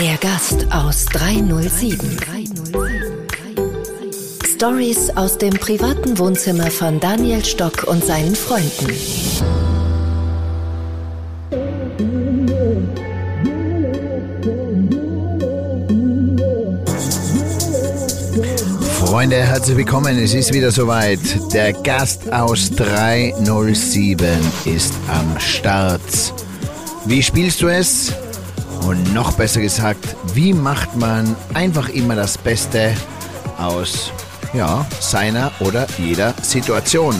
Der Gast aus 307. Stories aus dem privaten Wohnzimmer von Daniel Stock und seinen Freunden. Freunde, herzlich willkommen. Es ist wieder soweit. Der Gast aus 307 ist am Start. Wie spielst du es? Und noch besser gesagt, wie macht man einfach immer das Beste aus ja, seiner oder jeder Situation?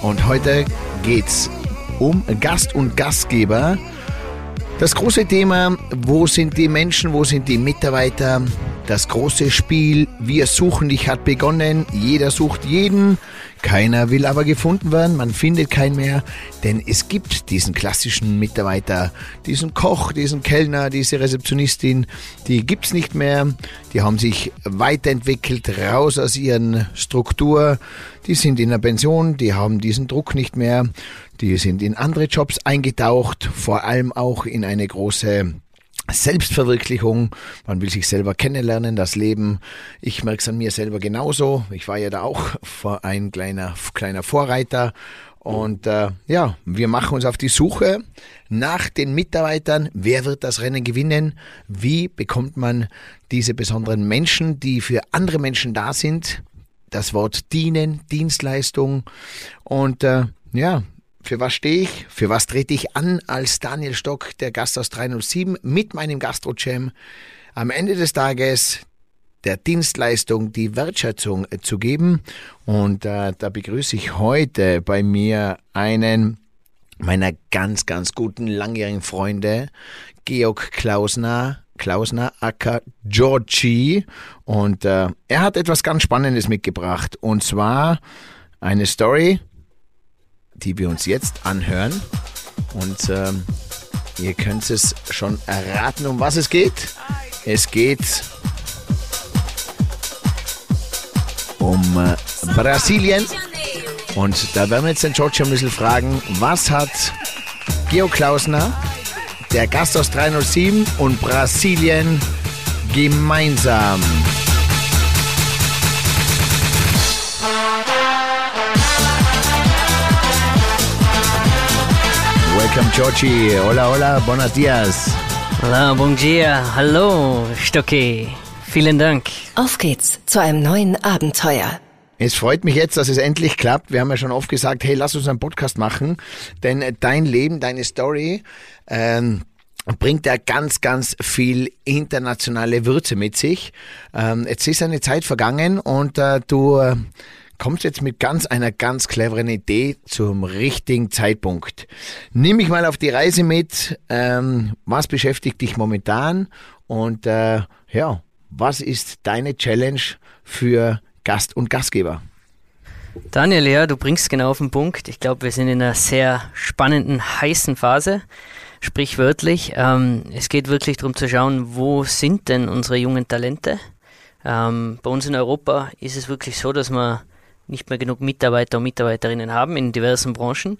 Und heute geht's um Gast und Gastgeber. Das große Thema, wo sind die Menschen, wo sind die Mitarbeiter? Das große Spiel, wir suchen dich hat begonnen, jeder sucht jeden, keiner will aber gefunden werden, man findet keinen mehr, denn es gibt diesen klassischen Mitarbeiter, diesen Koch, diesen Kellner, diese Rezeptionistin, die gibt's nicht mehr, die haben sich weiterentwickelt, raus aus ihren Struktur, die sind in der Pension, die haben diesen Druck nicht mehr. Die sind in andere Jobs eingetaucht, vor allem auch in eine große Selbstverwirklichung. Man will sich selber kennenlernen, das Leben. Ich merke es an mir selber genauso. Ich war ja da auch ein kleiner, kleiner Vorreiter. Und äh, ja, wir machen uns auf die Suche nach den Mitarbeitern. Wer wird das Rennen gewinnen? Wie bekommt man diese besonderen Menschen, die für andere Menschen da sind? Das Wort dienen, Dienstleistung. Und äh, ja, für was stehe ich? Für was trete ich an als Daniel Stock, der Gast aus 307, mit meinem Gastro-Jam? Am Ende des Tages der Dienstleistung die Wertschätzung äh, zu geben. Und äh, da begrüße ich heute bei mir einen meiner ganz, ganz guten langjährigen Freunde, Georg Klausner. Klausner Acker Georgi und äh, er hat etwas ganz Spannendes mitgebracht und zwar eine Story, die wir uns jetzt anhören. Und ähm, ihr könnt es schon erraten, um was es geht. Es geht um äh, Brasilien. Und da werden wir jetzt den George ein bisschen fragen, was hat Geo Klausner, der Gast aus 307 und Brasilien gemeinsam? Georgie. Hola, hola, buenos dias. Hola, bom dia. Hallo, Stocki. Vielen Dank. Auf geht's zu einem neuen Abenteuer. Es freut mich jetzt, dass es endlich klappt. Wir haben ja schon oft gesagt, hey, lass uns einen Podcast machen, denn dein Leben, deine Story ähm, bringt ja ganz, ganz viel internationale Würze mit sich. Ähm, jetzt ist eine Zeit vergangen und äh, du äh, kommst jetzt mit ganz einer ganz cleveren Idee zum richtigen Zeitpunkt. Nimm mich mal auf die Reise mit. Ähm, was beschäftigt dich momentan? Und äh, ja, was ist deine Challenge für Gast und Gastgeber? Daniel, ja, du bringst genau auf den Punkt. Ich glaube, wir sind in einer sehr spannenden, heißen Phase, sprichwörtlich. Ähm, es geht wirklich darum zu schauen, wo sind denn unsere jungen Talente? Ähm, bei uns in Europa ist es wirklich so, dass man nicht mehr genug Mitarbeiter und Mitarbeiterinnen haben in diversen Branchen.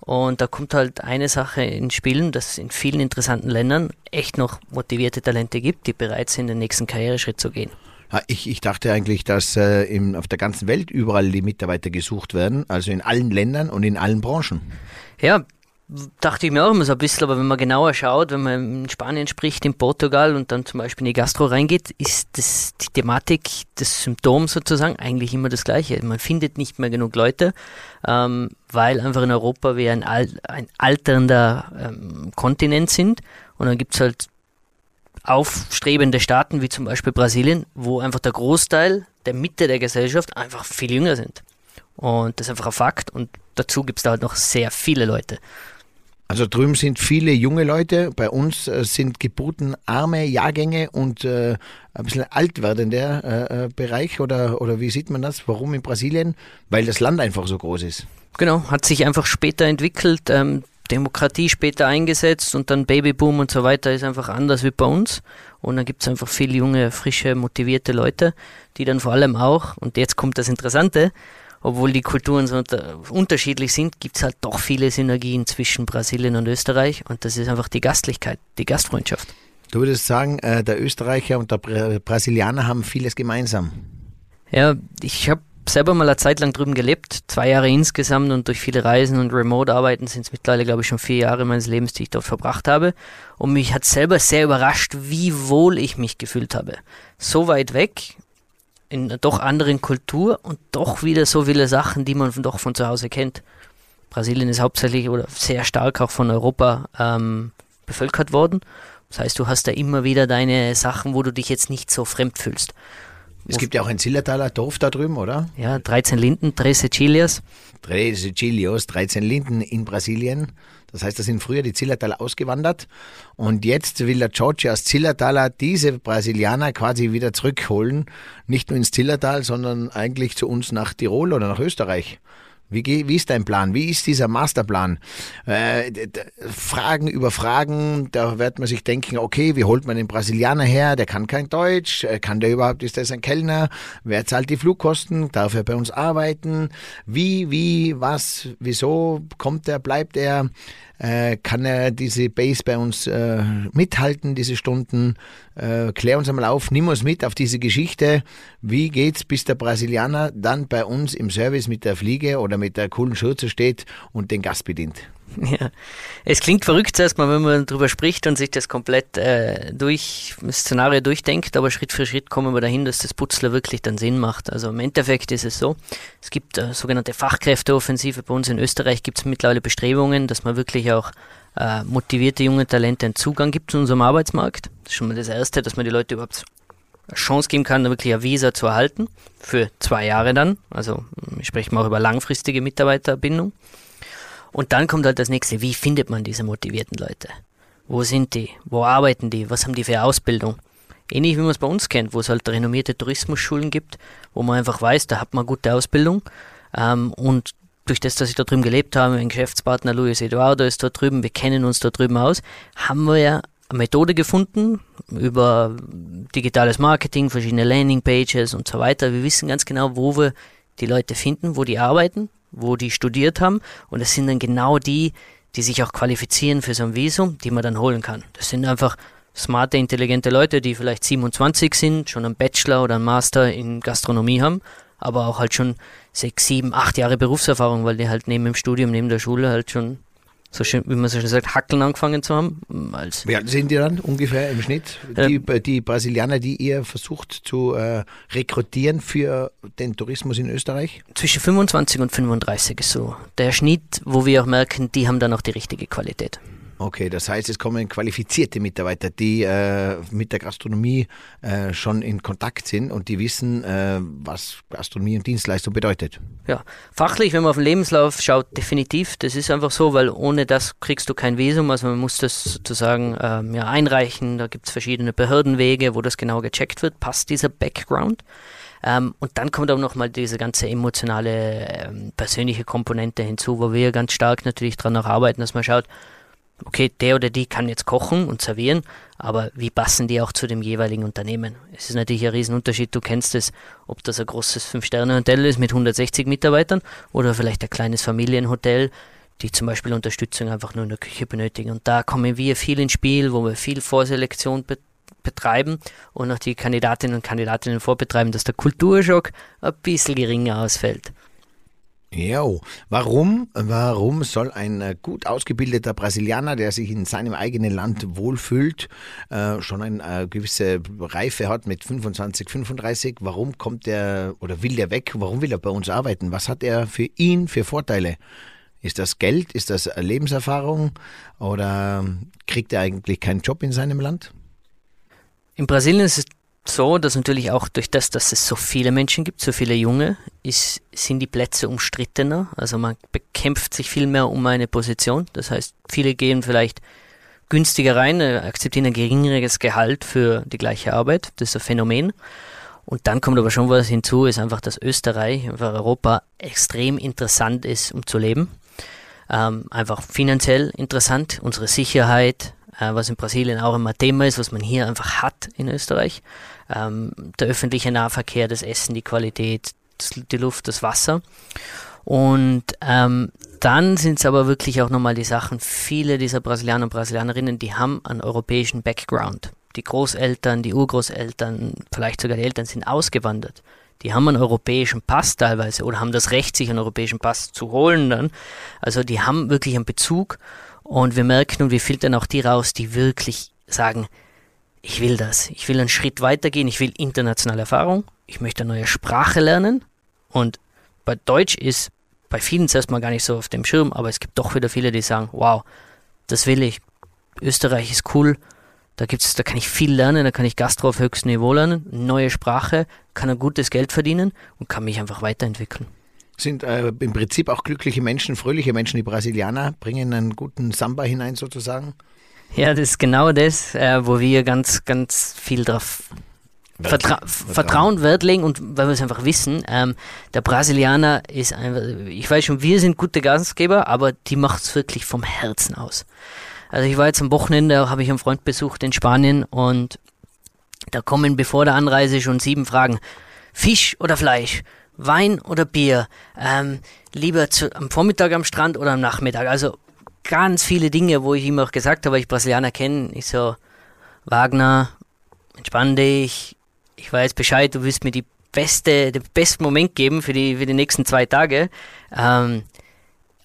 Und da kommt halt eine Sache ins Spiel, dass es in vielen interessanten Ländern echt noch motivierte Talente gibt, die bereit sind, den nächsten Karriereschritt zu gehen. Ich, ich dachte eigentlich, dass äh, im, auf der ganzen Welt überall die Mitarbeiter gesucht werden, also in allen Ländern und in allen Branchen. Ja, dachte ich mir auch immer so ein bisschen, aber wenn man genauer schaut, wenn man in Spanien spricht, in Portugal und dann zum Beispiel in die Gastro reingeht, ist das, die Thematik, das Symptom sozusagen eigentlich immer das gleiche. Man findet nicht mehr genug Leute, ähm, weil einfach in Europa wir ein, ein alternder ähm, Kontinent sind und dann gibt es halt aufstrebende Staaten wie zum Beispiel Brasilien, wo einfach der Großteil der Mitte der Gesellschaft einfach viel jünger sind. Und das ist einfach ein Fakt und dazu gibt es da halt noch sehr viele Leute. Also drüben sind viele junge Leute, bei uns äh, sind geburtenarme Jahrgänge und äh, ein bisschen alt werdender äh, äh, Bereich oder, oder wie sieht man das? Warum in Brasilien? Weil das Land einfach so groß ist. Genau, hat sich einfach später entwickelt. Ähm, Demokratie später eingesetzt und dann Babyboom und so weiter ist einfach anders wie bei uns. Und dann gibt es einfach viele junge, frische, motivierte Leute, die dann vor allem auch, und jetzt kommt das Interessante, obwohl die Kulturen so unter, unterschiedlich sind, gibt es halt doch viele Synergien zwischen Brasilien und Österreich und das ist einfach die Gastlichkeit, die Gastfreundschaft. Du würdest sagen, äh, der Österreicher und der Brasilianer haben vieles gemeinsam. Ja, ich habe selber mal eine Zeit lang drüben gelebt, zwei Jahre insgesamt und durch viele Reisen und Remote-Arbeiten sind es mittlerweile, glaube ich, schon vier Jahre meines Lebens, die ich dort verbracht habe. Und mich hat selber sehr überrascht, wie wohl ich mich gefühlt habe. So weit weg, in einer doch anderen Kultur und doch wieder so viele Sachen, die man doch von zu Hause kennt. Brasilien ist hauptsächlich oder sehr stark auch von Europa ähm, bevölkert worden. Das heißt, du hast da immer wieder deine Sachen, wo du dich jetzt nicht so fremd fühlst. Es gibt ja auch ein Zillertaler Dorf da drüben, oder? Ja, 13 Linden, 13 Chilios. 13 Chilios, 13 Linden in Brasilien. Das heißt, da sind früher die Zillertaler ausgewandert und jetzt will der George aus Zillertaler diese Brasilianer quasi wieder zurückholen. Nicht nur ins Zillertal, sondern eigentlich zu uns nach Tirol oder nach Österreich. Wie, wie ist dein Plan? Wie ist dieser Masterplan? Äh, Fragen über Fragen, da wird man sich denken, okay, wie holt man den Brasilianer her? Der kann kein Deutsch. Äh, kann der überhaupt, ist das ein Kellner? Wer zahlt die Flugkosten? Darf er bei uns arbeiten? Wie, wie, was, wieso kommt er, bleibt er? Äh, kann er diese Base bei uns äh, mithalten, diese Stunden? Äh, klär uns einmal auf, nimm uns mit auf diese Geschichte. Wie geht's, bis der Brasilianer dann bei uns im Service mit der Fliege oder mit der coolen Schürze steht und den Gast bedient? Ja, es klingt verrückt erstmal, wenn man darüber spricht und sich das komplett äh, durch, Szenario durchdenkt, aber Schritt für Schritt kommen wir dahin, dass das Putzler wirklich dann Sinn macht. Also im Endeffekt ist es so, es gibt äh, sogenannte Fachkräfteoffensive. Bei uns in Österreich gibt es mittlerweile Bestrebungen, dass man wirklich auch äh, motivierte junge Talente einen Zugang gibt zu unserem Arbeitsmarkt. Das ist schon mal das Erste, dass man die Leute überhaupt eine Chance geben kann, wirklich ein Visa zu erhalten, für zwei Jahre dann. Also ich spreche mal auch über langfristige Mitarbeiterbindung. Und dann kommt halt das nächste, wie findet man diese motivierten Leute? Wo sind die? Wo arbeiten die? Was haben die für Ausbildung? Ähnlich wie man es bei uns kennt, wo es halt renommierte Tourismusschulen gibt, wo man einfach weiß, da hat man gute Ausbildung. Ähm, und durch das, dass ich da drüben gelebt habe, mein Geschäftspartner Luis Eduardo ist da drüben, wir kennen uns da drüben aus, haben wir ja eine Methode gefunden über digitales Marketing, verschiedene Landingpages und so weiter. Wir wissen ganz genau, wo wir die Leute finden, wo die arbeiten, wo die studiert haben. Und das sind dann genau die, die sich auch qualifizieren für so ein Visum, die man dann holen kann. Das sind einfach smarte, intelligente Leute, die vielleicht 27 sind, schon einen Bachelor oder einen Master in Gastronomie haben, aber auch halt schon sechs, sieben, acht Jahre Berufserfahrung, weil die halt neben dem Studium, neben der Schule halt schon so schön, wie man so schön sagt, Hackeln angefangen zu haben. Als Wie alt sind die dann ungefähr im Schnitt? Die, die Brasilianer, die ihr versucht zu äh, rekrutieren für den Tourismus in Österreich? Zwischen 25 und 35 ist so der Schnitt, wo wir auch merken, die haben dann auch die richtige Qualität. Okay, das heißt, es kommen qualifizierte Mitarbeiter, die äh, mit der Gastronomie äh, schon in Kontakt sind und die wissen, äh, was Gastronomie und Dienstleistung bedeutet. Ja, fachlich, wenn man auf den Lebenslauf schaut, definitiv. Das ist einfach so, weil ohne das kriegst du kein Visum. Also man muss das sozusagen ähm, ja, einreichen. Da gibt es verschiedene Behördenwege, wo das genau gecheckt wird. Passt dieser Background? Ähm, und dann kommt auch nochmal diese ganze emotionale, ähm, persönliche Komponente hinzu, wo wir ganz stark natürlich daran arbeiten, dass man schaut, okay, der oder die kann jetzt kochen und servieren, aber wie passen die auch zu dem jeweiligen Unternehmen? Es ist natürlich ein Riesenunterschied, du kennst es, ob das ein großes Fünf-Sterne-Hotel ist mit 160 Mitarbeitern oder vielleicht ein kleines Familienhotel, die zum Beispiel Unterstützung einfach nur in der Küche benötigen. Und da kommen wir viel ins Spiel, wo wir viel Vorselektion be betreiben und auch die Kandidatinnen und Kandidatinnen vorbetreiben, dass der Kulturschock ein bisschen geringer ausfällt. Ja, warum, warum soll ein äh, gut ausgebildeter Brasilianer, der sich in seinem eigenen Land wohlfühlt, äh, schon eine äh, gewisse Reife hat mit 25, 35, warum kommt der oder will der weg? Warum will er bei uns arbeiten? Was hat er für ihn für Vorteile? Ist das Geld? Ist das Lebenserfahrung? Oder kriegt er eigentlich keinen Job in seinem Land? In Brasilien ist es so, dass natürlich auch durch das, dass es so viele Menschen gibt, so viele Junge, ist, sind die Plätze umstrittener. Also man bekämpft sich viel mehr um eine Position. Das heißt, viele gehen vielleicht günstiger rein, äh, akzeptieren ein geringeres Gehalt für die gleiche Arbeit. Das ist ein Phänomen. Und dann kommt aber schon was hinzu, ist einfach, dass Österreich, einfach Europa extrem interessant ist, um zu leben. Ähm, einfach finanziell interessant, unsere Sicherheit, was in Brasilien auch immer Thema ist, was man hier einfach hat in Österreich. Ähm, der öffentliche Nahverkehr, das Essen, die Qualität, die Luft, das Wasser. Und ähm, dann sind es aber wirklich auch nochmal die Sachen, viele dieser Brasilianer und Brasilianerinnen, die haben einen europäischen Background. Die Großeltern, die Urgroßeltern, vielleicht sogar die Eltern sind ausgewandert. Die haben einen europäischen Pass teilweise oder haben das Recht, sich einen europäischen Pass zu holen dann. Also die haben wirklich einen Bezug und wir merken und wir filtern auch die raus, die wirklich sagen, ich will das, ich will einen Schritt weitergehen, ich will internationale Erfahrung, ich möchte eine neue Sprache lernen. Und bei Deutsch ist bei vielen zuerst mal gar nicht so auf dem Schirm, aber es gibt doch wieder viele, die sagen, wow, das will ich. Österreich ist cool, da gibt's, da kann ich viel lernen, da kann ich Gastro auf höchstem Niveau lernen, neue Sprache, kann ein gutes Geld verdienen und kann mich einfach weiterentwickeln. Sind äh, im Prinzip auch glückliche Menschen, fröhliche Menschen, die Brasilianer, bringen einen guten Samba hinein sozusagen? Ja, das ist genau das, äh, wo wir ganz, ganz viel drauf Vertra Vertrauen. Vertrauen Wert legen und weil wir es einfach wissen, ähm, der Brasilianer ist einfach, ich weiß schon, wir sind gute Gastgeber, aber die macht es wirklich vom Herzen aus. Also ich war jetzt am Wochenende, habe ich einen Freund besucht in Spanien und da kommen bevor der Anreise schon sieben Fragen. Fisch oder Fleisch? Wein oder Bier? Ähm, lieber zu, am Vormittag am Strand oder am Nachmittag? Also ganz viele Dinge, wo ich ihm auch gesagt habe, ich Brasilianer kenne. Ich so, Wagner, entspann dich, ich weiß Bescheid, du wirst mir die beste, den besten Moment geben für die, für die nächsten zwei Tage. Ähm,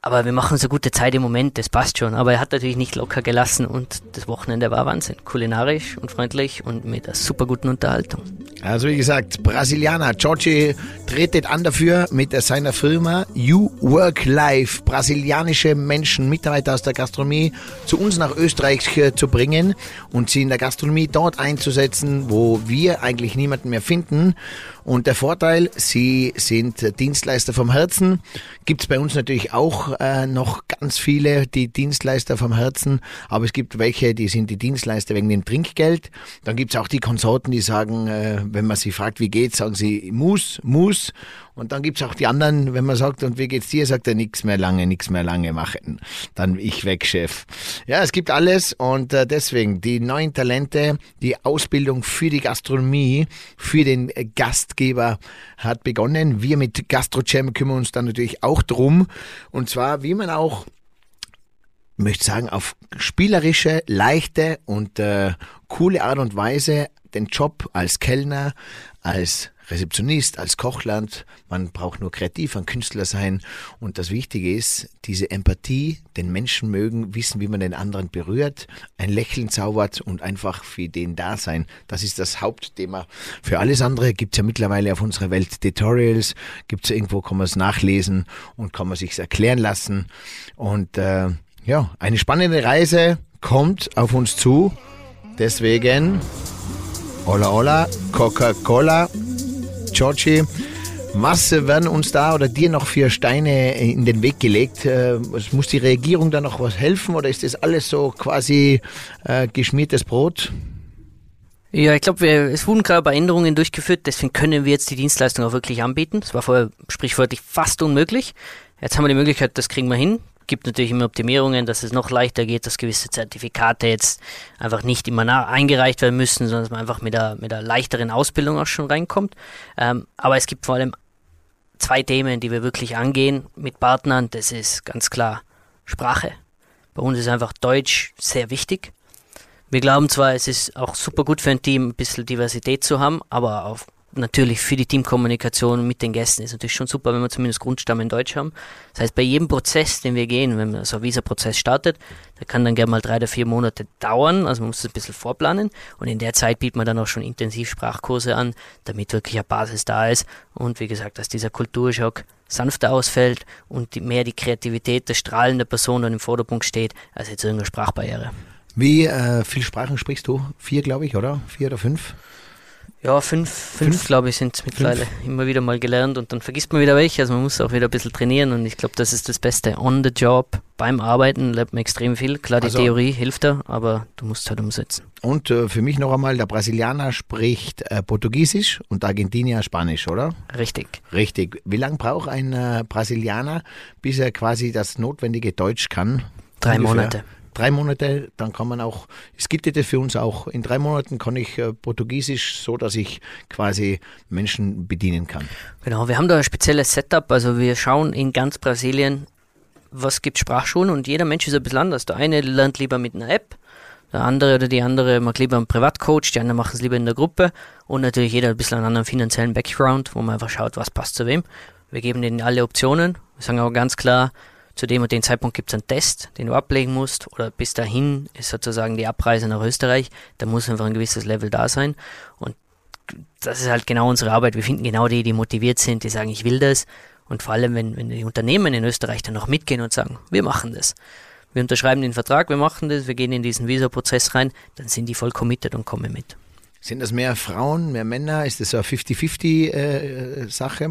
aber wir machen so gute Zeit im Moment, das passt schon. Aber er hat natürlich nicht locker gelassen und das Wochenende war Wahnsinn. Kulinarisch und freundlich und mit einer super guten Unterhaltung. Also wie gesagt, Brasilianer. Giorgi tretet an dafür mit seiner Firma You Work Life, brasilianische Menschen, Mitarbeiter aus der Gastronomie zu uns nach Österreich zu bringen und sie in der Gastronomie dort einzusetzen, wo wir eigentlich niemanden mehr finden. Und der Vorteil, Sie sind Dienstleister vom Herzen. Gibt es bei uns natürlich auch äh, noch ganz viele, die Dienstleister vom Herzen. Aber es gibt welche, die sind die Dienstleister wegen dem Trinkgeld. Dann gibt es auch die Konsorten, die sagen, äh, wenn man sie fragt, wie geht's, sagen sie, muss, muss. Und dann gibt's auch die anderen, wenn man sagt, und wie geht's dir, sagt er, nichts mehr lange, nichts mehr lange machen. Dann ich weg, Chef. Ja, es gibt alles und äh, deswegen die neuen Talente, die Ausbildung für die Gastronomie, für den Gastgeber hat begonnen. Wir mit GastroCham kümmern uns dann natürlich auch drum. Und zwar, wie man auch möchte sagen, auf spielerische, leichte und äh, coole Art und Weise den Job als Kellner, als Rezeptionist, als Koch lernt. Man braucht nur kreativ, ein Künstler sein. Und das Wichtige ist, diese Empathie, den Menschen mögen, wissen, wie man den anderen berührt, ein Lächeln zaubert und einfach für den da sein. Das ist das Hauptthema. Für alles andere gibt es ja mittlerweile auf unserer Welt Tutorials, gibt es irgendwo, kann man es nachlesen und kann man sich erklären lassen. Und äh, ja, eine spannende Reise kommt auf uns zu. Deswegen, hola hola, Coca-Cola Giorgi. Was werden uns da oder dir noch für Steine in den Weg gelegt? Äh, muss die Regierung da noch was helfen oder ist das alles so quasi äh, geschmiertes Brot? Ja, ich glaube, es wurden gerade bei Änderungen durchgeführt, deswegen können wir jetzt die Dienstleistung auch wirklich anbieten. Das war vorher sprichwörtlich fast unmöglich. Jetzt haben wir die Möglichkeit, das kriegen wir hin gibt natürlich immer Optimierungen, dass es noch leichter geht, dass gewisse Zertifikate jetzt einfach nicht immer eingereicht werden müssen, sondern dass man einfach mit der, mit der leichteren Ausbildung auch schon reinkommt. Ähm, aber es gibt vor allem zwei Themen, die wir wirklich angehen mit Partnern. Das ist ganz klar Sprache. Bei uns ist einfach Deutsch sehr wichtig. Wir glauben zwar, es ist auch super gut für ein Team, ein bisschen Diversität zu haben, aber auf natürlich für die Teamkommunikation mit den Gästen ist natürlich schon super, wenn wir zumindest Grundstamm in Deutsch haben. Das heißt, bei jedem Prozess, den wir gehen, wenn so ein Visa-Prozess startet, der kann dann gerne mal drei oder vier Monate dauern, also man muss es ein bisschen vorplanen und in der Zeit bietet man dann auch schon intensiv Sprachkurse an, damit wirklich eine Basis da ist und wie gesagt, dass dieser Kulturschock sanfter ausfällt und die, mehr die Kreativität der strahlenden Person dann im Vordergrund steht, als jetzt irgendeine Sprachbarriere. Wie äh, viele Sprachen sprichst du? Vier, glaube ich, oder? Vier oder fünf? Ja, fünf, fünf, fünf? glaube ich, sind es mittlerweile. Immer wieder mal gelernt und dann vergisst man wieder welche. Also man muss auch wieder ein bisschen trainieren und ich glaube, das ist das Beste. On the job, beim Arbeiten lernt man extrem viel. Klar, die also, Theorie hilft da, aber du musst halt umsetzen. Und äh, für mich noch einmal, der Brasilianer spricht äh, Portugiesisch und Argentinier Spanisch, oder? Richtig. Richtig. Wie lange braucht ein äh, Brasilianer, bis er quasi das notwendige Deutsch kann? Drei Ungefähr? Monate drei Monate, dann kann man auch, es gibt ja für uns auch, in drei Monaten kann ich äh, Portugiesisch so, dass ich quasi Menschen bedienen kann. Genau, wir haben da ein spezielles Setup, also wir schauen in ganz Brasilien, was gibt Sprachschulen und jeder Mensch ist ein bisschen anders. Der eine lernt lieber mit einer App, der andere oder die andere mag lieber einen Privatcoach, die anderen machen es lieber in der Gruppe und natürlich jeder ein bisschen einen anderen finanziellen Background, wo man einfach schaut, was passt zu wem. Wir geben denen alle Optionen. Wir sagen aber ganz klar, zu dem und dem Zeitpunkt gibt es einen Test, den du ablegen musst, oder bis dahin ist sozusagen die Abreise nach Österreich, da muss einfach ein gewisses Level da sein. Und das ist halt genau unsere Arbeit. Wir finden genau die, die motiviert sind, die sagen, ich will das. Und vor allem, wenn, wenn die Unternehmen in Österreich dann noch mitgehen und sagen, wir machen das. Wir unterschreiben den Vertrag, wir machen das, wir gehen in diesen Visa-Prozess rein, dann sind die voll committed und kommen mit. Sind das mehr Frauen, mehr Männer? Ist das so eine 50-50-Sache? Äh,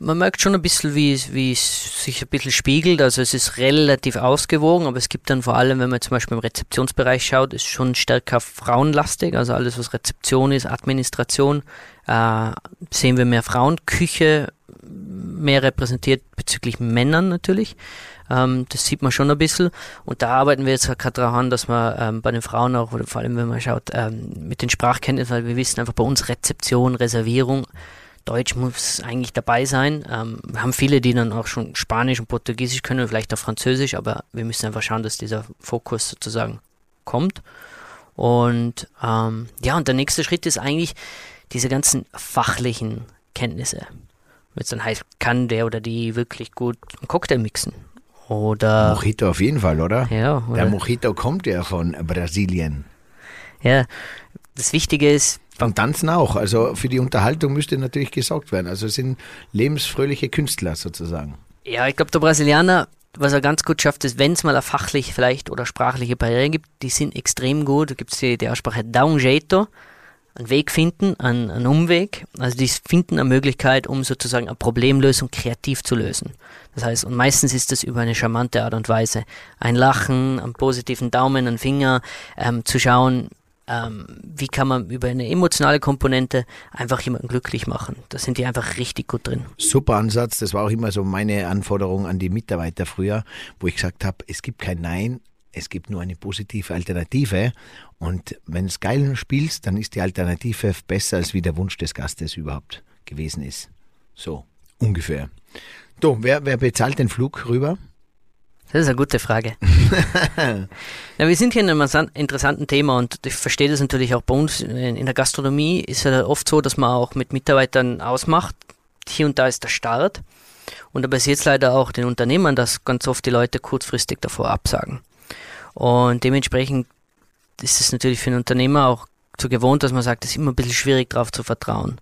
man merkt schon ein bisschen, wie, wie es sich ein bisschen spiegelt. Also es ist relativ ausgewogen, aber es gibt dann vor allem, wenn man zum Beispiel im Rezeptionsbereich schaut, ist schon stärker frauenlastig. Also alles, was Rezeption ist, Administration, äh, sehen wir mehr Frauen. Küche mehr repräsentiert bezüglich Männern natürlich. Ähm, das sieht man schon ein bisschen. Und da arbeiten wir jetzt gerade daran, dass man ähm, bei den Frauen auch, oder vor allem wenn man schaut, ähm, mit den Sprachkenntnissen, weil wir wissen einfach bei uns Rezeption, Reservierung, Deutsch muss eigentlich dabei sein. Ähm, wir haben viele, die dann auch schon Spanisch und Portugiesisch können, vielleicht auch Französisch, aber wir müssen einfach schauen, dass dieser Fokus sozusagen kommt. Und ähm, ja, und der nächste Schritt ist eigentlich diese ganzen fachlichen Kenntnisse. Wenn es dann heißt, kann der oder die wirklich gut einen Cocktail mixen? Oder. Mojito auf jeden Fall, oder? Ja. Oder? Der Mojito kommt ja von Brasilien. Ja, das Wichtige ist, beim Tanzen auch. Also für die Unterhaltung müsste natürlich gesorgt werden. Also es sind lebensfröhliche Künstler sozusagen. Ja, ich glaube, der Brasilianer, was er ganz gut schafft, ist, wenn es mal eine fachlich vielleicht oder sprachliche Barriere gibt, die sind extrem gut. Da gibt es die, die Aussprache da un jeito, einen Weg finden, einen, einen Umweg. Also die finden eine Möglichkeit, um sozusagen eine Problemlösung kreativ zu lösen. Das heißt, und meistens ist das über eine charmante Art und Weise. Ein Lachen, einen positiven Daumen, einen Finger, ähm, zu schauen, ähm, wie kann man über eine emotionale Komponente einfach jemanden glücklich machen. Da sind die einfach richtig gut drin. Super Ansatz. Das war auch immer so meine Anforderung an die Mitarbeiter früher, wo ich gesagt habe, es gibt kein Nein, es gibt nur eine positive Alternative. Und wenn es geil spielst, dann ist die Alternative besser, als wie der Wunsch des Gastes überhaupt gewesen ist. So, ungefähr. So, wer, wer bezahlt den Flug rüber? Das ist eine gute Frage. ja, wir sind hier in einem interessanten Thema und ich verstehe das natürlich auch bei uns in der Gastronomie ist ja oft so, dass man auch mit Mitarbeitern ausmacht. Hier und da ist der Start. Und da passiert es leider auch den Unternehmern, dass ganz oft die Leute kurzfristig davor absagen. Und dementsprechend ist es natürlich für einen Unternehmer auch so gewohnt, dass man sagt, es ist immer ein bisschen schwierig darauf zu vertrauen.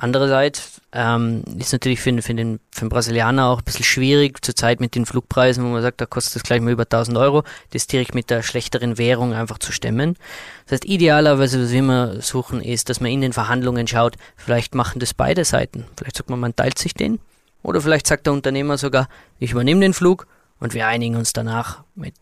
Andererseits ähm, ist natürlich für, für, den, für den Brasilianer auch ein bisschen schwierig, zurzeit mit den Flugpreisen, wo man sagt, da kostet es gleich mal über 1000 Euro, das direkt mit der schlechteren Währung einfach zu stemmen. Das heißt, idealerweise, was wir immer suchen, ist, dass man in den Verhandlungen schaut, vielleicht machen das beide Seiten. Vielleicht sagt man, man teilt sich den. Oder vielleicht sagt der Unternehmer sogar, ich übernehme den Flug und wir einigen uns danach mit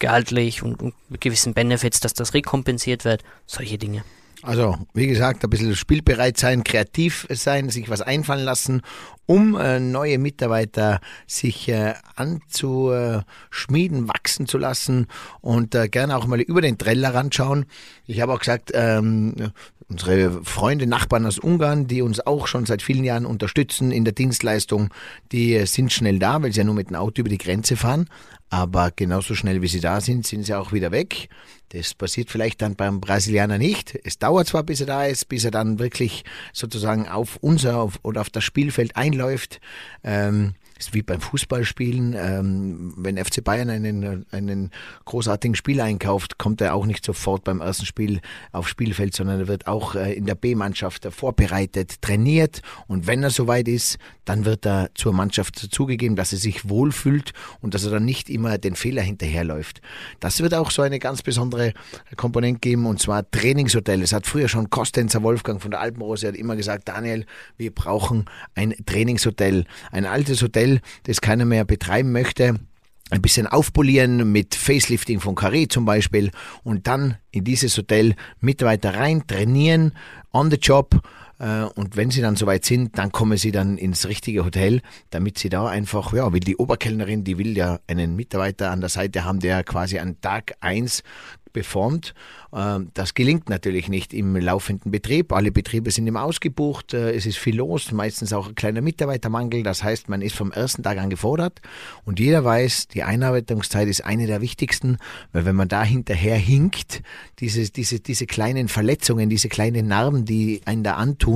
gehaltlich und, und mit gewissen Benefits, dass das rekompensiert wird. Solche Dinge. Also, wie gesagt, ein bisschen spielbereit sein, kreativ sein, sich was einfallen lassen, um äh, neue Mitarbeiter sich äh, anzuschmieden, wachsen zu lassen und äh, gerne auch mal über den Tellerrand schauen. Ich habe auch gesagt, ähm, unsere Freunde, Nachbarn aus Ungarn, die uns auch schon seit vielen Jahren unterstützen in der Dienstleistung, die sind schnell da, weil sie ja nur mit dem Auto über die Grenze fahren. Aber genauso schnell wie sie da sind, sind sie auch wieder weg. Das passiert vielleicht dann beim Brasilianer nicht. Es dauert zwar, bis er da ist, bis er dann wirklich sozusagen auf unser auf, oder auf das Spielfeld einläuft. Ähm, ist wie beim Fußballspielen. Ähm, wenn FC Bayern einen, einen großartigen Spieler einkauft, kommt er auch nicht sofort beim ersten Spiel aufs Spielfeld, sondern er wird auch äh, in der B-Mannschaft vorbereitet, trainiert und wenn er soweit ist, dann wird er zur Mannschaft dazugegeben, dass er sich wohlfühlt und dass er dann nicht immer den Fehler hinterherläuft. Das wird auch so eine ganz besondere Komponente geben und zwar Trainingshotel. Es hat früher schon Kostenzer Wolfgang von der Alpenrose hat immer gesagt, Daniel, wir brauchen ein Trainingshotel, ein altes Hotel, das keiner mehr betreiben möchte ein bisschen aufpolieren mit Facelifting von Carré zum Beispiel und dann in dieses Hotel Mitarbeiter rein trainieren, on the job und wenn sie dann soweit sind, dann kommen sie dann ins richtige Hotel, damit sie da einfach, ja, weil die Oberkellnerin, die will ja einen Mitarbeiter an der Seite haben, der quasi an Tag eins performt. Ähm, das gelingt natürlich nicht im laufenden Betrieb. Alle Betriebe sind immer ausgebucht. Äh, es ist viel los, meistens auch ein kleiner Mitarbeitermangel. Das heißt, man ist vom ersten Tag an gefordert. Und jeder weiß, die Einarbeitungszeit ist eine der wichtigsten, weil wenn man da hinterher hinkt, diese, diese, diese kleinen Verletzungen, diese kleinen Narben, die einen da antun,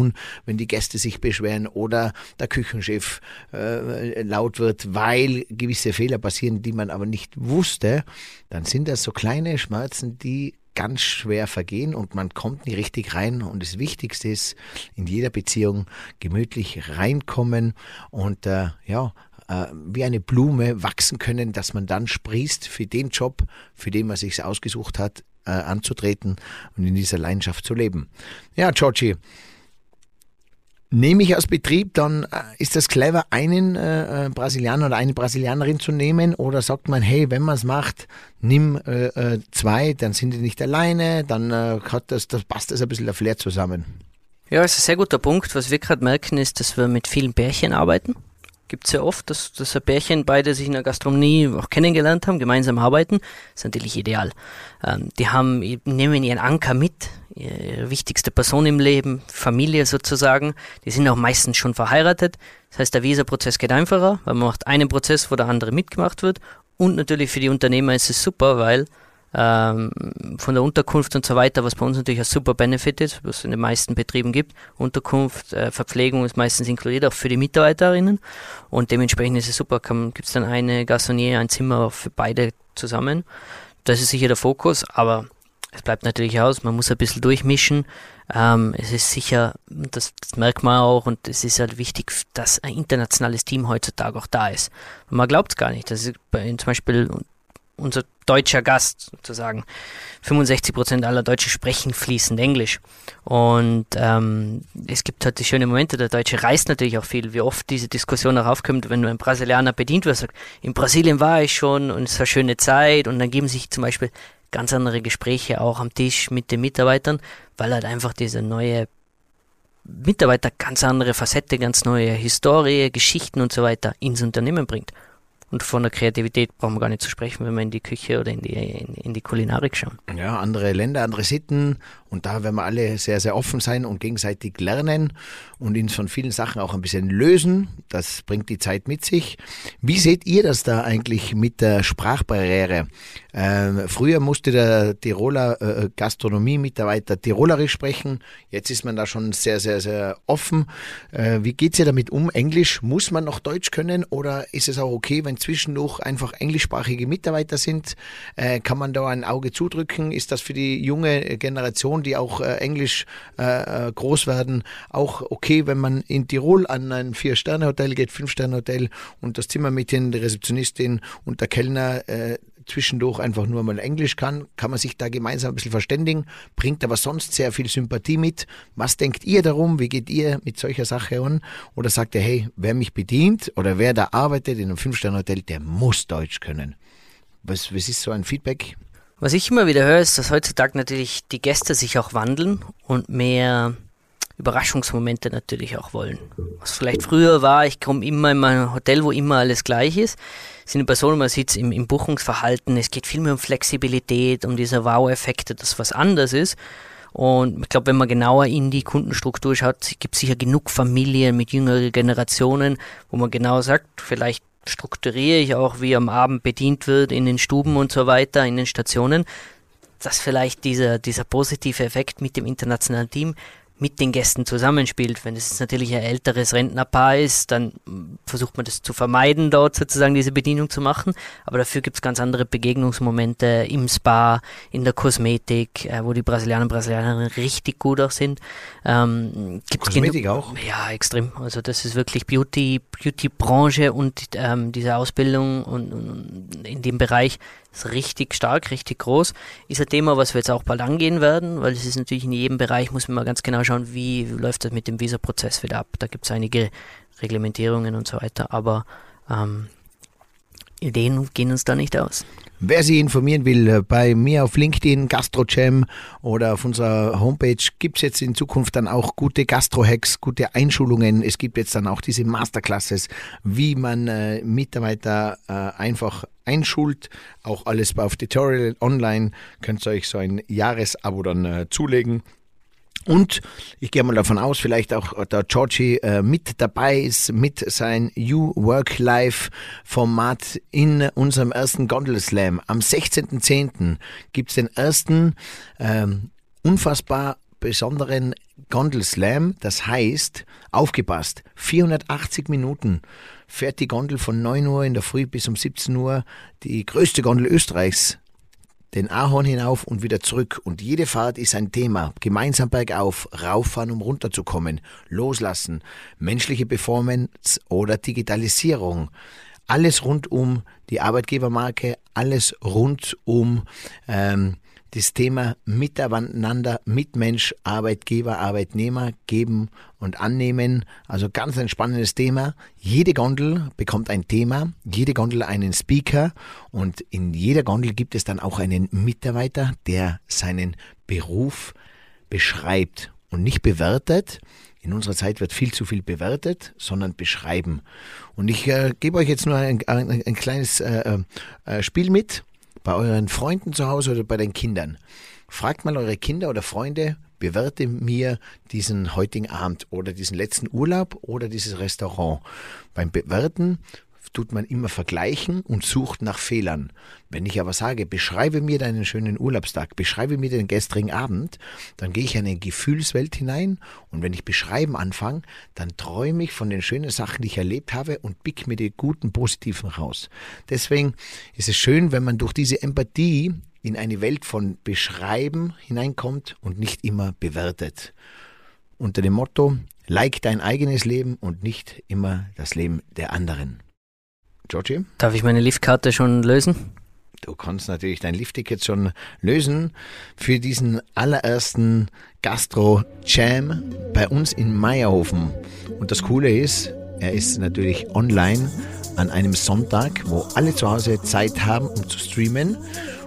wenn die Gäste sich beschweren oder der Küchenchef äh, laut wird, weil gewisse Fehler passieren, die man aber nicht wusste, dann sind das so kleine Schmerzen, die ganz schwer vergehen und man kommt nicht richtig rein. Und das Wichtigste ist, in jeder Beziehung gemütlich reinkommen und äh, ja, äh, wie eine Blume wachsen können, dass man dann sprießt für den Job, für den man sich ausgesucht hat, äh, anzutreten und in dieser Leidenschaft zu leben. Ja, Georgie, Nehme ich aus Betrieb, dann äh, ist das clever, einen äh, äh, Brasilianer oder eine Brasilianerin zu nehmen oder sagt man, hey, wenn man es macht, nimm äh, äh, zwei, dann sind die nicht alleine, dann äh, hat das, das passt das ein bisschen der Flair zusammen. Ja, ist ein sehr guter Punkt. Was wir gerade merken, ist, dass wir mit vielen Pärchen arbeiten. Gibt es ja oft, dass, dass ein Pärchen beide sich in der Gastronomie auch kennengelernt haben, gemeinsam arbeiten. Das ist natürlich ideal. Ähm, die haben, nehmen ihren Anker mit, ihre wichtigste Person im Leben, Familie sozusagen. Die sind auch meistens schon verheiratet. Das heißt, der Visa-Prozess geht einfacher, weil man macht einen Prozess, wo der andere mitgemacht wird. Und natürlich für die Unternehmer ist es super, weil ähm, von der Unterkunft und so weiter, was bei uns natürlich ein super Benefit ist, was es in den meisten Betrieben gibt. Unterkunft, äh, Verpflegung ist meistens inkludiert, auch für die Mitarbeiterinnen. Und dementsprechend ist es super, gibt es dann eine Gassonier, ein Zimmer für beide zusammen. Das ist sicher der Fokus, aber es bleibt natürlich aus, man muss ein bisschen durchmischen. Ähm, es ist sicher, das, das, merkt man auch, und es ist halt wichtig, dass ein internationales Team heutzutage auch da ist. Und man glaubt es gar nicht. Das ist bei, zum Beispiel unser deutscher Gast sozusagen. 65 Prozent aller Deutschen sprechen fließend Englisch. Und ähm, es gibt halt die schönen Momente, der Deutsche reist natürlich auch viel, wie oft diese Diskussion auch aufkommt, wenn du ein Brasilianer bedient wirst, sagt, in Brasilien war ich schon und es war schöne Zeit und dann geben sich zum Beispiel ganz andere Gespräche auch am Tisch mit den Mitarbeitern, weil halt einfach diese neue Mitarbeiter ganz andere Facette, ganz neue Historie, Geschichten und so weiter ins Unternehmen bringt. Und von der Kreativität brauchen wir gar nicht zu sprechen, wenn wir in die Küche oder in die, in, in die Kulinarik schauen. Ja, andere Länder, andere Sitten. Und da werden wir alle sehr, sehr offen sein und gegenseitig lernen und uns von vielen Sachen auch ein bisschen lösen. Das bringt die Zeit mit sich. Wie seht ihr das da eigentlich mit der Sprachbarriere? Ähm, früher musste der Tiroler äh, Gastronomie-Mitarbeiter Tirolerisch sprechen. Jetzt ist man da schon sehr, sehr, sehr offen. Äh, wie geht's ihr damit um? Englisch muss man noch Deutsch können oder ist es auch okay, wenn zwischendurch einfach englischsprachige Mitarbeiter sind? Äh, kann man da ein Auge zudrücken? Ist das für die junge Generation, die auch äh, Englisch äh, äh, groß werden, auch okay, wenn man in Tirol an ein Vier-Sterne-Hotel geht, Fünf-Sterne-Hotel und das Zimmermädchen, die Rezeptionistin und der Kellner äh, zwischendurch einfach nur mal Englisch kann, kann man sich da gemeinsam ein bisschen verständigen, bringt aber sonst sehr viel Sympathie mit. Was denkt ihr darum? Wie geht ihr mit solcher Sache an? Oder sagt ihr, hey, wer mich bedient oder wer da arbeitet in einem Fünf-Sterne-Hotel, der muss Deutsch können? Was, was ist so ein Feedback? Was ich immer wieder höre, ist, dass heutzutage natürlich die Gäste sich auch wandeln und mehr Überraschungsmomente natürlich auch wollen. Was vielleicht früher war, ich komme immer in mein Hotel, wo immer alles gleich ist. Sind die Personen, man sieht es im, im Buchungsverhalten, es geht viel mehr um Flexibilität, um diese Wow-Effekte, dass was anders ist. Und ich glaube, wenn man genauer in die Kundenstruktur schaut, gibt es sicher genug Familien mit jüngeren Generationen, wo man genau sagt, vielleicht strukturiere ich auch, wie am Abend bedient wird in den Stuben und so weiter, in den Stationen, dass vielleicht dieser, dieser positive Effekt mit dem internationalen Team mit den Gästen zusammenspielt. Wenn es natürlich ein älteres Rentnerpaar ist, dann versucht man das zu vermeiden, dort sozusagen diese Bedienung zu machen. Aber dafür gibt es ganz andere Begegnungsmomente im Spa, in der Kosmetik, äh, wo die Brasilianer und Brasilianerinnen richtig gut auch sind. Ähm, Kosmetik auch? Ja, extrem. Also das ist wirklich Beauty, Beauty-Branche und ähm, diese Ausbildung und, und in dem Bereich ist richtig stark, richtig groß. Ist ein Thema, was wir jetzt auch bald angehen werden, weil es ist natürlich in jedem Bereich, muss man mal ganz genau schauen, wie, läuft das mit dem Visa-Prozess wieder ab. Da gibt es einige Reglementierungen und so weiter, aber ähm, Ideen gehen uns da nicht aus. Wer sich informieren will, äh, bei mir auf LinkedIn, GastroCham oder auf unserer Homepage gibt es jetzt in Zukunft dann auch gute Gastro-Hacks, gute Einschulungen. Es gibt jetzt dann auch diese Masterclasses, wie man äh, Mitarbeiter äh, einfach einschult. Auch alles auf Tutorial online. Könnt ihr euch so ein Jahresabo dann äh, zulegen. Und ich gehe mal davon aus, vielleicht auch der Georgie äh, mit dabei ist, mit sein You Work Life Format in unserem ersten Gondel Slam. Am 16.10. gibt's den ersten ähm, unfassbar besonderen Gondel Slam. Das heißt, aufgepasst, 480 Minuten fährt die Gondel von 9 Uhr in der Früh bis um 17 Uhr, die größte Gondel Österreichs den Ahorn hinauf und wieder zurück. Und jede Fahrt ist ein Thema. Gemeinsam bergauf, rauffahren, um runterzukommen, loslassen, menschliche Performance oder Digitalisierung. Alles rund um die Arbeitgebermarke, alles rund um ähm, das Thema Miteinander, Mitmensch, Arbeitgeber, Arbeitnehmer geben und annehmen. Also ganz ein spannendes Thema. Jede Gondel bekommt ein Thema, jede Gondel einen Speaker und in jeder Gondel gibt es dann auch einen Mitarbeiter, der seinen Beruf beschreibt und nicht bewertet. In unserer Zeit wird viel zu viel bewertet, sondern beschreiben. Und ich äh, gebe euch jetzt nur ein, ein, ein kleines äh, äh, Spiel mit bei euren Freunden zu Hause oder bei den Kindern. Fragt mal eure Kinder oder Freunde, bewerte mir diesen heutigen Abend oder diesen letzten Urlaub oder dieses Restaurant. Beim Bewerten tut man immer vergleichen und sucht nach Fehlern. Wenn ich aber sage, beschreibe mir deinen schönen Urlaubstag, beschreibe mir den gestrigen Abend, dann gehe ich in eine Gefühlswelt hinein und wenn ich beschreiben anfange, dann träume ich von den schönen Sachen, die ich erlebt habe und pick mir die guten, positiven raus. Deswegen ist es schön, wenn man durch diese Empathie in eine Welt von Beschreiben hineinkommt und nicht immer bewertet. Unter dem Motto, like dein eigenes Leben und nicht immer das Leben der anderen. Georgie? Darf ich meine Liftkarte schon lösen? Du kannst natürlich dein Liftticket schon lösen für diesen allerersten Gastro-Jam bei uns in Meierhofen. Und das Coole ist, er ist natürlich online an einem Sonntag, wo alle zu Hause Zeit haben, um zu streamen.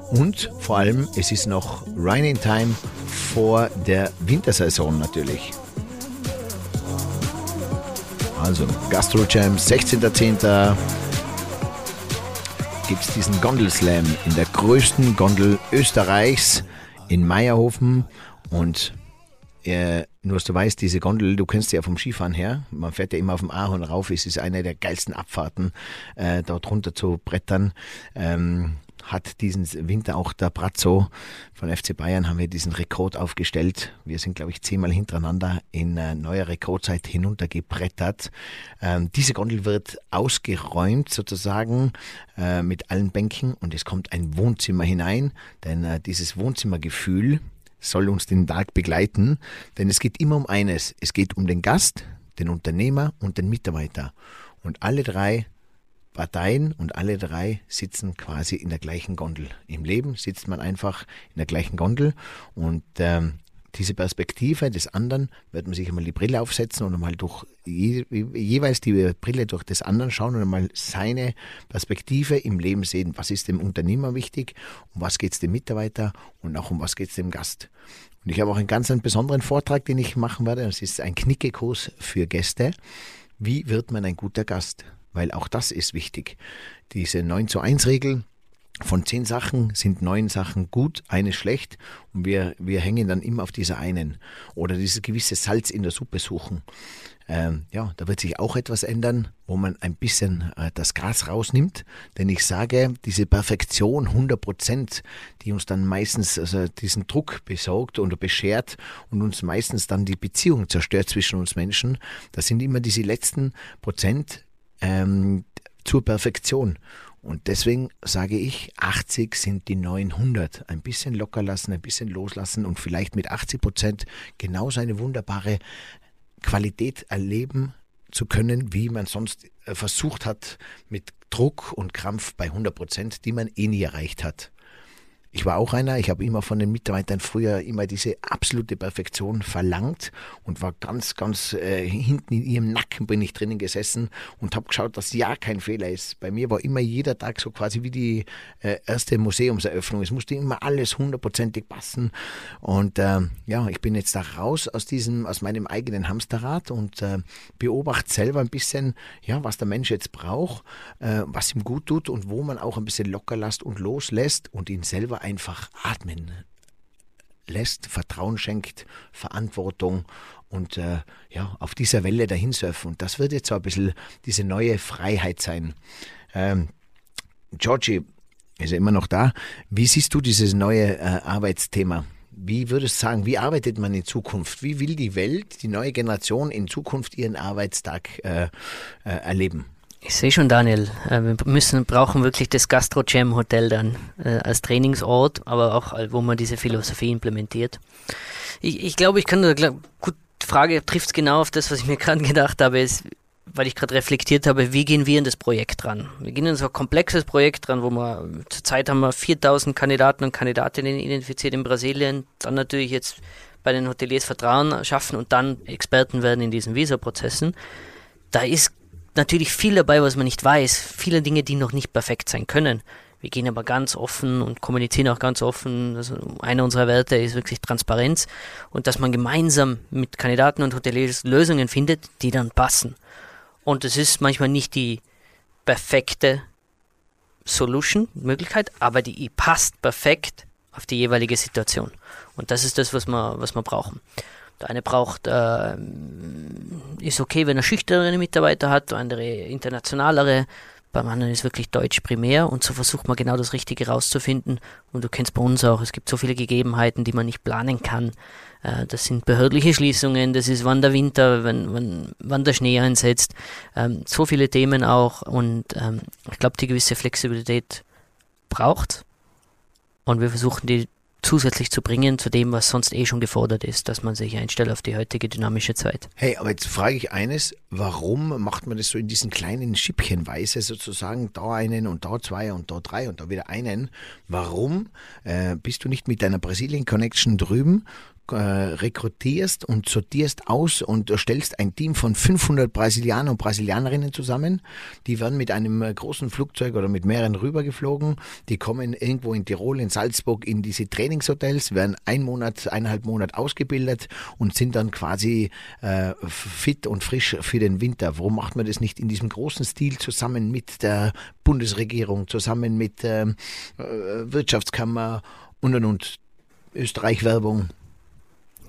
Und vor allem, es ist noch Running Time vor der Wintersaison natürlich. Also Gastro Jam, 16.10 gibt es diesen Gondelslam in der größten Gondel Österreichs in Meierhofen. Und äh, nur dass du weißt, diese Gondel, du kennst sie ja vom Skifahren her, man fährt ja immer auf dem Ahorn rauf, es ist eine der geilsten Abfahrten, äh, dort runter zu brettern. Ähm, hat diesen Winter auch der Brazzo von FC Bayern haben wir diesen Rekord aufgestellt. Wir sind, glaube ich, zehnmal hintereinander in äh, neuer Rekordzeit hinuntergebrettert. Ähm, diese Gondel wird ausgeräumt sozusagen äh, mit allen Bänken und es kommt ein Wohnzimmer hinein, denn äh, dieses Wohnzimmergefühl soll uns den Tag begleiten, denn es geht immer um eines. Es geht um den Gast, den Unternehmer und den Mitarbeiter. Und alle drei Parteien und alle drei sitzen quasi in der gleichen Gondel. Im Leben sitzt man einfach in der gleichen Gondel und ähm, diese Perspektive des anderen wird man sich einmal die Brille aufsetzen und einmal durch je, jeweils die Brille durch des anderen schauen und einmal seine Perspektive im Leben sehen. Was ist dem Unternehmer wichtig? Um was geht es dem Mitarbeiter? Und auch um was geht es dem Gast? Und ich habe auch einen ganz einen besonderen Vortrag, den ich machen werde. Das ist ein Knickekurs für Gäste. Wie wird man ein guter Gast? Weil auch das ist wichtig. Diese 9 zu 1 Regel, von zehn Sachen sind neun Sachen gut, eine schlecht und wir, wir hängen dann immer auf dieser einen. Oder dieses gewisse Salz in der Suppe suchen. Ähm, ja, da wird sich auch etwas ändern, wo man ein bisschen äh, das Gras rausnimmt. Denn ich sage, diese Perfektion 100 Prozent, die uns dann meistens also diesen Druck besorgt oder beschert und uns meistens dann die Beziehung zerstört zwischen uns Menschen, das sind immer diese letzten Prozent, ähm, zur Perfektion. Und deswegen sage ich, 80 sind die 900. Ein bisschen locker lassen, ein bisschen loslassen und vielleicht mit 80 Prozent genau seine wunderbare Qualität erleben zu können, wie man sonst äh, versucht hat mit Druck und Krampf bei 100 Prozent, die man eh nie erreicht hat. Ich war auch einer, ich habe immer von den Mitarbeitern früher immer diese absolute Perfektion verlangt und war ganz, ganz äh, hinten in ihrem Nacken bin ich drinnen gesessen und habe geschaut, dass ja kein Fehler ist. Bei mir war immer jeder Tag so quasi wie die äh, erste Museumseröffnung. Es musste immer alles hundertprozentig passen und äh, ja, ich bin jetzt da raus aus diesem, aus meinem eigenen Hamsterrad und äh, beobachte selber ein bisschen, ja, was der Mensch jetzt braucht, äh, was ihm gut tut und wo man auch ein bisschen locker lässt und loslässt und ihn selber einfach atmen lässt, Vertrauen schenkt, Verantwortung und äh, ja, auf dieser Welle dahin surfen. Und das wird jetzt so ein bisschen diese neue Freiheit sein. Ähm, Georgie ist ja immer noch da. Wie siehst du dieses neue äh, Arbeitsthema? Wie würdest du sagen, wie arbeitet man in Zukunft? Wie will die Welt, die neue Generation in Zukunft ihren Arbeitstag äh, äh, erleben? Ich sehe schon, Daniel. Äh, wir müssen, brauchen wirklich das Gastro Jam Hotel dann äh, als Trainingsort, aber auch, äh, wo man diese Philosophie implementiert. Ich, ich glaube, ich kann nur, gut, Frage trifft genau auf das, was ich mir gerade gedacht habe, ist, weil ich gerade reflektiert habe, wie gehen wir in das Projekt ran? Wir gehen in so ein komplexes Projekt ran, wo wir, zurzeit haben wir 4000 Kandidaten und Kandidatinnen identifiziert in Brasilien, dann natürlich jetzt bei den Hoteliers Vertrauen schaffen und dann Experten werden in diesen Visa-Prozessen. Da ist natürlich viel dabei, was man nicht weiß. Viele Dinge, die noch nicht perfekt sein können. Wir gehen aber ganz offen und kommunizieren auch ganz offen. Also einer unserer Werte ist wirklich Transparenz und dass man gemeinsam mit Kandidaten und Hoteliers Lösungen findet, die dann passen. Und es ist manchmal nicht die perfekte Solution, Möglichkeit, aber die passt perfekt auf die jeweilige Situation. Und das ist das, was wir, was wir brauchen. Der eine braucht, äh, ist okay, wenn er schüchternere Mitarbeiter hat, der andere internationalere. Beim anderen ist wirklich Deutsch primär und so versucht man genau das Richtige rauszufinden. Und du kennst bei uns auch, es gibt so viele Gegebenheiten, die man nicht planen kann. Äh, das sind behördliche Schließungen, das ist wann der Winter, wann, wann, wann der Schnee einsetzt. Ähm, so viele Themen auch und ähm, ich glaube, die gewisse Flexibilität braucht. Und wir versuchen die zusätzlich zu bringen zu dem, was sonst eh schon gefordert ist, dass man sich einstellt auf die heutige dynamische Zeit. Hey, aber jetzt frage ich eines, warum macht man das so in diesen kleinen Schippchenweise sozusagen, da einen und da zwei und da drei und da wieder einen? Warum äh, bist du nicht mit deiner Brasilien Connection drüben äh, rekrutierst und sortierst aus und stellst ein Team von 500 Brasilianer und Brasilianerinnen zusammen. Die werden mit einem äh, großen Flugzeug oder mit mehreren rübergeflogen. Die kommen irgendwo in Tirol, in Salzburg in diese Trainingshotels, werden ein Monat, eineinhalb Monat ausgebildet und sind dann quasi äh, fit und frisch für den Winter. Warum macht man das nicht in diesem großen Stil zusammen mit der Bundesregierung, zusammen mit ähm, äh, Wirtschaftskammer und und und Österreich Werbung?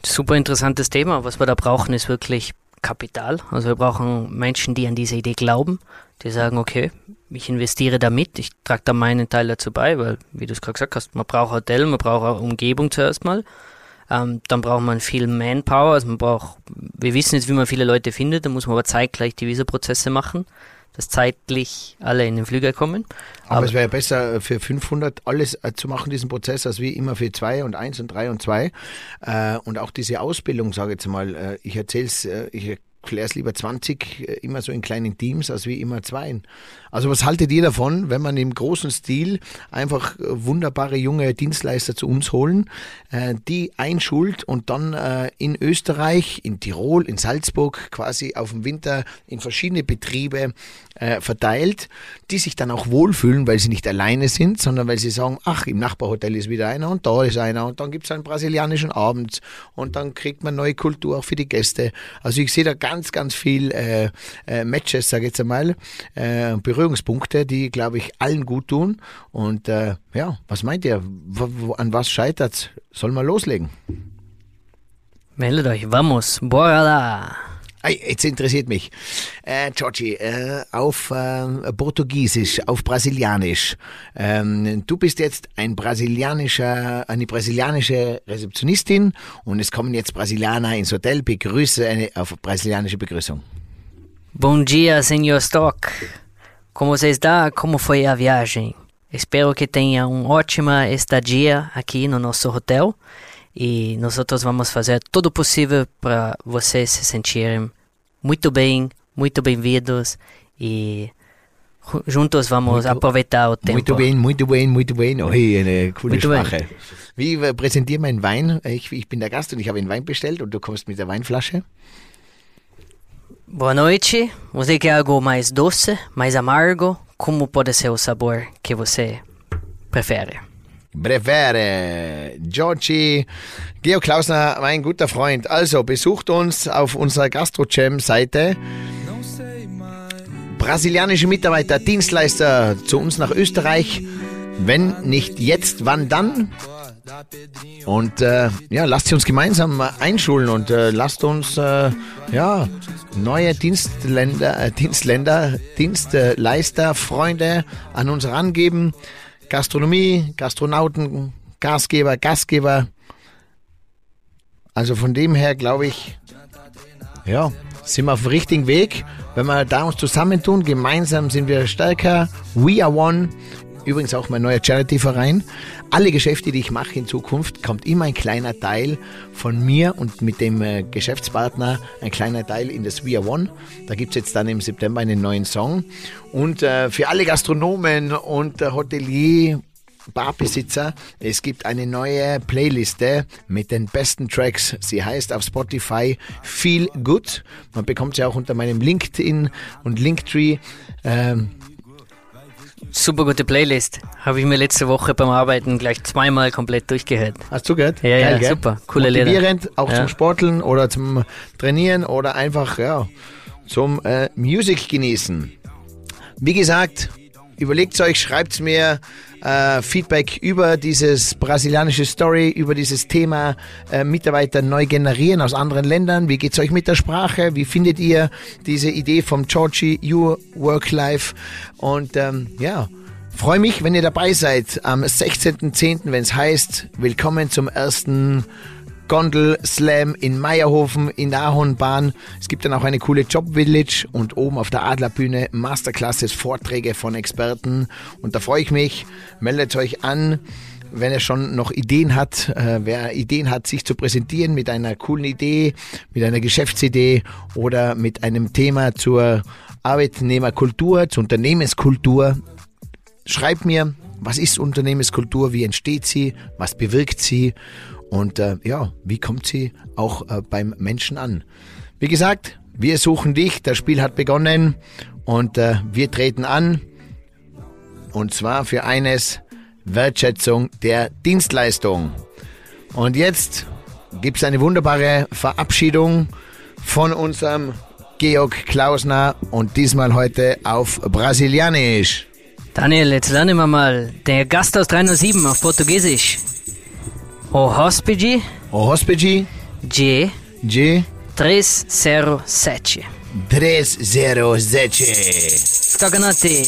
Super interessantes Thema. Was wir da brauchen, ist wirklich Kapital. Also wir brauchen Menschen, die an diese Idee glauben, die sagen, okay, ich investiere damit, ich trage da meinen Teil dazu bei, weil, wie du es gerade gesagt hast, man braucht Hotel, man braucht auch Umgebung zuerst mal. Ähm, dann braucht man viel Manpower, also man braucht, wir wissen jetzt, wie man viele Leute findet, da muss man aber zeitgleich die Visa-Prozesse machen dass zeitlich alle in den Flüger kommen. Aber, Aber es wäre ja besser für 500 alles äh, zu machen, diesen Prozess, als wie immer für 2 und 1 und 3 und 2. Äh, und auch diese Ausbildung, sage ich jetzt mal, äh, ich erzähle es, ich erkläre es lieber 20 immer so in kleinen Teams, als wie immer zwei. Also was haltet ihr davon, wenn man im großen Stil einfach wunderbare junge Dienstleister zu uns holen, die einschult und dann in Österreich, in Tirol, in Salzburg quasi auf dem Winter in verschiedene Betriebe äh, verteilt, die sich dann auch wohlfühlen, weil sie nicht alleine sind, sondern weil sie sagen, ach, im Nachbarhotel ist wieder einer und da ist einer und dann gibt es einen brasilianischen Abend und dann kriegt man neue Kultur auch für die Gäste. Also ich sehe da ganz, ganz viel äh, äh, Matches, sage ich jetzt einmal, äh, Berührungspunkte, die, glaube ich, allen gut tun. Und äh, ja, was meint ihr? W an was scheitert Soll man loslegen? Meldet euch, vamos, bora! Jetzt interessiert mich, äh, Georgie, äh, auf äh, Portugiesisch, auf Brasilianisch. Ähm, du bist jetzt ein brasilianischer, eine brasilianische Rezeptionistin und es kommen jetzt Brasilianer ins Hotel. Begrüße eine auf brasilianische Begrüßung. Bom dia, senhor Stock. Como você está? Como foi a viagem? Espero que tenha uma ótima estadia aqui no nosso hotel e nós vamos fazer todo o possível para vocês se sentirem muito bem, muito bem-vindos e juntos vamos muito, aproveitar o tempo. Muito bem, muito bem, muito bem. Oh, eine coole muito Sprache. Bem. Wie äh, präsentiere meinen Wein? Ich, ich bin der Gast und ich habe einen Wein bestellt und du kommst mit der Weinflasche. Boa noite. Você quer algo mais doce, mais amargo? Como pode ser o sabor que você prefere? Prefere. Georgie. Georg Klausner, mein guter Freund. Also, besucht uns auf unserer GastroCham-Seite. Brasilianische Mitarbeiter, Dienstleister zu uns nach Österreich. Wenn nicht jetzt, wann dann? Und äh, ja, lasst sie uns gemeinsam einschulen und äh, lasst uns äh, ja, neue Dienstländer, äh, Dienstländer, Dienstleister, Freunde an uns rangeben. Gastronomie, Gastronauten, Gastgeber, Gastgeber. Also von dem her glaube ich, ja, sind wir auf dem richtigen Weg. Wenn wir da uns zusammentun, gemeinsam sind wir stärker. We are one. Übrigens auch mein neuer Charity-Verein. Alle Geschäfte, die ich mache in Zukunft, kommt immer ein kleiner Teil von mir und mit dem äh, Geschäftspartner ein kleiner Teil in das We Are One. Da gibt es jetzt dann im September einen neuen Song. Und äh, für alle Gastronomen und äh, Hotelier, Barbesitzer, es gibt eine neue Playliste mit den besten Tracks. Sie heißt auf Spotify Feel Good. Man bekommt sie auch unter meinem LinkedIn und Linktree. Ähm, Super gute Playlist. Habe ich mir letzte Woche beim Arbeiten gleich zweimal komplett durchgehört. Hast du gehört? Ja, Geil, ja, gell? super. Coole Lieder. Motivierend, auch ja. zum Sporteln oder zum Trainieren oder einfach, ja, zum äh, Music genießen. Wie gesagt, überlegt euch, schreibt mir, äh, Feedback über dieses brasilianische Story, über dieses Thema äh, Mitarbeiter neu generieren aus anderen Ländern. Wie geht's euch mit der Sprache? Wie findet ihr diese Idee vom Georgie Your Work Life? Und ähm, ja, freue mich, wenn ihr dabei seid am 16.10., wenn es heißt, willkommen zum ersten Gondel Slam in Meierhofen in der Ahornbahn. Es gibt dann auch eine coole Job Village und oben auf der Adlerbühne Masterclasses, Vorträge von Experten. Und da freue ich mich. Meldet euch an wenn er schon noch Ideen hat, äh, wer Ideen hat, sich zu präsentieren mit einer coolen Idee, mit einer Geschäftsidee oder mit einem Thema zur Arbeitnehmerkultur, zur Unternehmenskultur, schreibt mir, was ist Unternehmenskultur, wie entsteht sie, was bewirkt sie und äh, ja, wie kommt sie auch äh, beim Menschen an? Wie gesagt, wir suchen dich, das Spiel hat begonnen und äh, wir treten an. Und zwar für eines Wertschätzung der Dienstleistung. Und jetzt gibt es eine wunderbare Verabschiedung von unserem Georg Klausner und diesmal heute auf Brasilianisch. Daniel, jetzt lernen wir mal der Gast aus 307 auf Portugiesisch. O hóspede. O hóspede. De. De. 307. 307. Skaganati.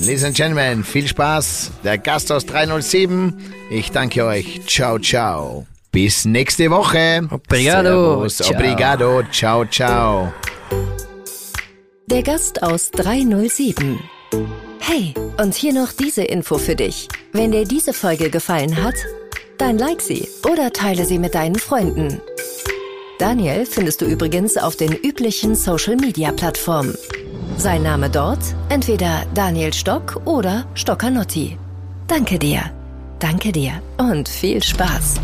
Ladies and Gentlemen, viel Spaß. Der Gast aus 307. Ich danke euch. Ciao, ciao. Bis nächste Woche. Obrigado. Servus. Ciao. Obrigado. Ciao, ciao. Der Gast aus 307. Hey, und hier noch diese Info für dich. Wenn dir diese Folge gefallen hat, dann like sie oder teile sie mit deinen Freunden. Daniel findest du übrigens auf den üblichen Social-Media-Plattformen. Sein Name dort entweder Daniel Stock oder Stockanotti. Danke dir, danke dir und viel Spaß.